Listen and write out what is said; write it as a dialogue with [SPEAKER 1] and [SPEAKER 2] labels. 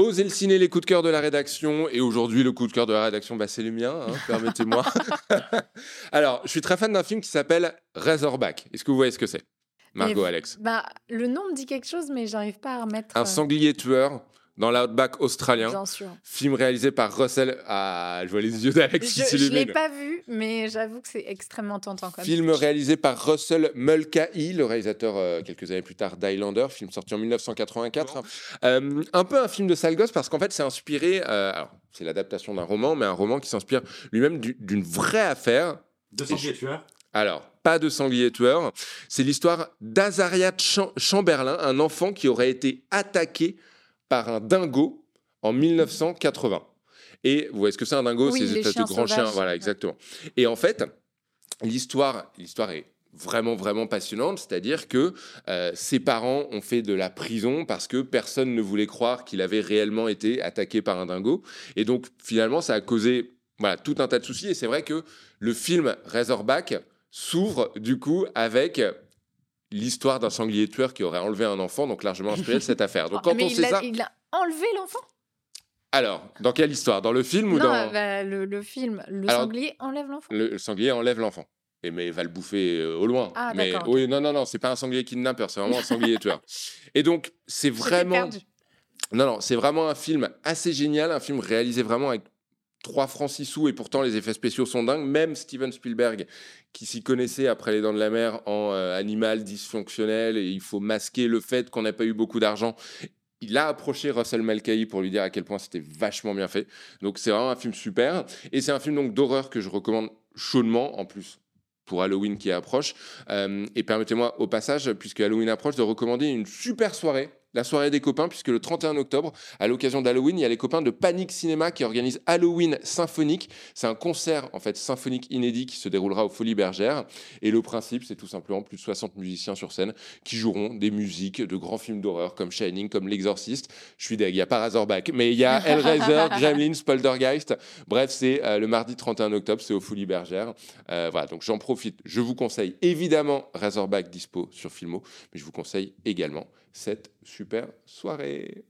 [SPEAKER 1] Osez le ciné, les coups de cœur de la rédaction. Et aujourd'hui, le coup de cœur de la rédaction, bah, c'est le mien, hein, permettez-moi. Alors, je suis très fan d'un film qui s'appelle Razorback. Est-ce que vous voyez ce que c'est? Margot, Alex.
[SPEAKER 2] Bah, le nom me dit quelque chose, mais j'arrive pas à remettre.
[SPEAKER 1] Un
[SPEAKER 2] euh,
[SPEAKER 1] sanglier tueur dans l'outback australien.
[SPEAKER 2] Bien sûr.
[SPEAKER 1] Film réalisé par Russell. Ah, je vois les yeux d'Alex qui
[SPEAKER 2] Je, je l'ai pas vu, mais j'avoue que c'est extrêmement tentant comme
[SPEAKER 1] Film réalisé par Russell Mulcahy, le réalisateur euh, quelques années plus tard d'Highlander, film sorti en 1984. Euh, un peu un film de sale gosse parce qu'en fait c'est inspiré, euh, alors c'est l'adaptation d'un roman, mais un roman qui s'inspire lui-même du- d'une vraie affaire.
[SPEAKER 3] De sanglier tueur.
[SPEAKER 1] Alors, pas de sanglier tueur, c'est l'histoire d'Azaria Cham- Chamberlain, un enfant qui aurait été attaqué par un dingo en 1980. Et vous voyez ce que c'est un dingo?
[SPEAKER 2] Oui,
[SPEAKER 1] C'est espèces de grands chiens, voilà, exactement. Et en fait, l'histoire, l'histoire est vraiment vraiment passionnante, c'est-à-dire que euh, ses parents ont fait de la prison parce que personne ne voulait croire qu'il avait réellement été attaqué par un dingo, et donc finalement ça a causé voilà tout un tas de soucis. Et c'est vrai que le film Razorback s'ouvre du coup avec l'histoire d'un sanglier tueur qui aurait enlevé un enfant, donc largement inspiré de cette affaire. Donc
[SPEAKER 2] Oh,
[SPEAKER 1] quand
[SPEAKER 2] mais
[SPEAKER 1] on
[SPEAKER 2] il,
[SPEAKER 1] sait
[SPEAKER 2] a,
[SPEAKER 1] ça,
[SPEAKER 2] il a enlevé l'enfant?
[SPEAKER 1] Alors dans quelle histoire? Dans le film ou
[SPEAKER 2] Non,
[SPEAKER 1] dans
[SPEAKER 2] bah, le, le film, le
[SPEAKER 1] Alors-
[SPEAKER 2] sanglier enlève l'enfant.
[SPEAKER 1] le, le sanglier enlève l'enfant. Et mais il va le bouffer euh, au loin.
[SPEAKER 2] Ah,
[SPEAKER 1] mais oui, non, non, non, c'est pas un sanglier kidnappeur, c'est vraiment un sanglier tueur. Et donc, c'est vraiment. Non, non, c'est vraiment un film assez génial, un film réalisé vraiment avec 3 francs 6 sous et pourtant les effets spéciaux sont dingues. Même Steven Spielberg, qui s'y connaissait après Les Dents de la Mer en euh, animal dysfonctionnel et il faut masquer le fait qu'on n'a pas eu beaucoup d'argent. Il a approché Russell Mulcahy pour lui dire à quel point c'était vachement bien fait. Donc c'est vraiment un film super. Et c'est un film donc d'horreur que je recommande chaudement en plus pour Halloween qui approche. Euh, et permettez-moi au passage, puisque Halloween approche, de recommander une super soirée. La soirée des copains, puisque le 31 octobre, à l'occasion d'Halloween, il y a les copains de Panic Cinéma qui organisent Halloween Symphonique. C'est un concert en fait symphonique inédit qui se déroulera aux Folies Bergères. Et le principe, c'est tout simplement plus de 60 musiciens sur scène qui joueront des musiques de grands films d'horreur comme Shining, comme L'Exorciste. Je suis deg, il n'y a pas Razorback, mais il y a Hellraiser, Gremlins, Poltergeist. Bref, c'est euh, le mardi 31 octobre, c'est aux Folies Bergères. Euh, voilà, donc j'en profite. Je vous conseille évidemment Razorback dispo sur Filmo, mais je vous conseille également cette super soirée.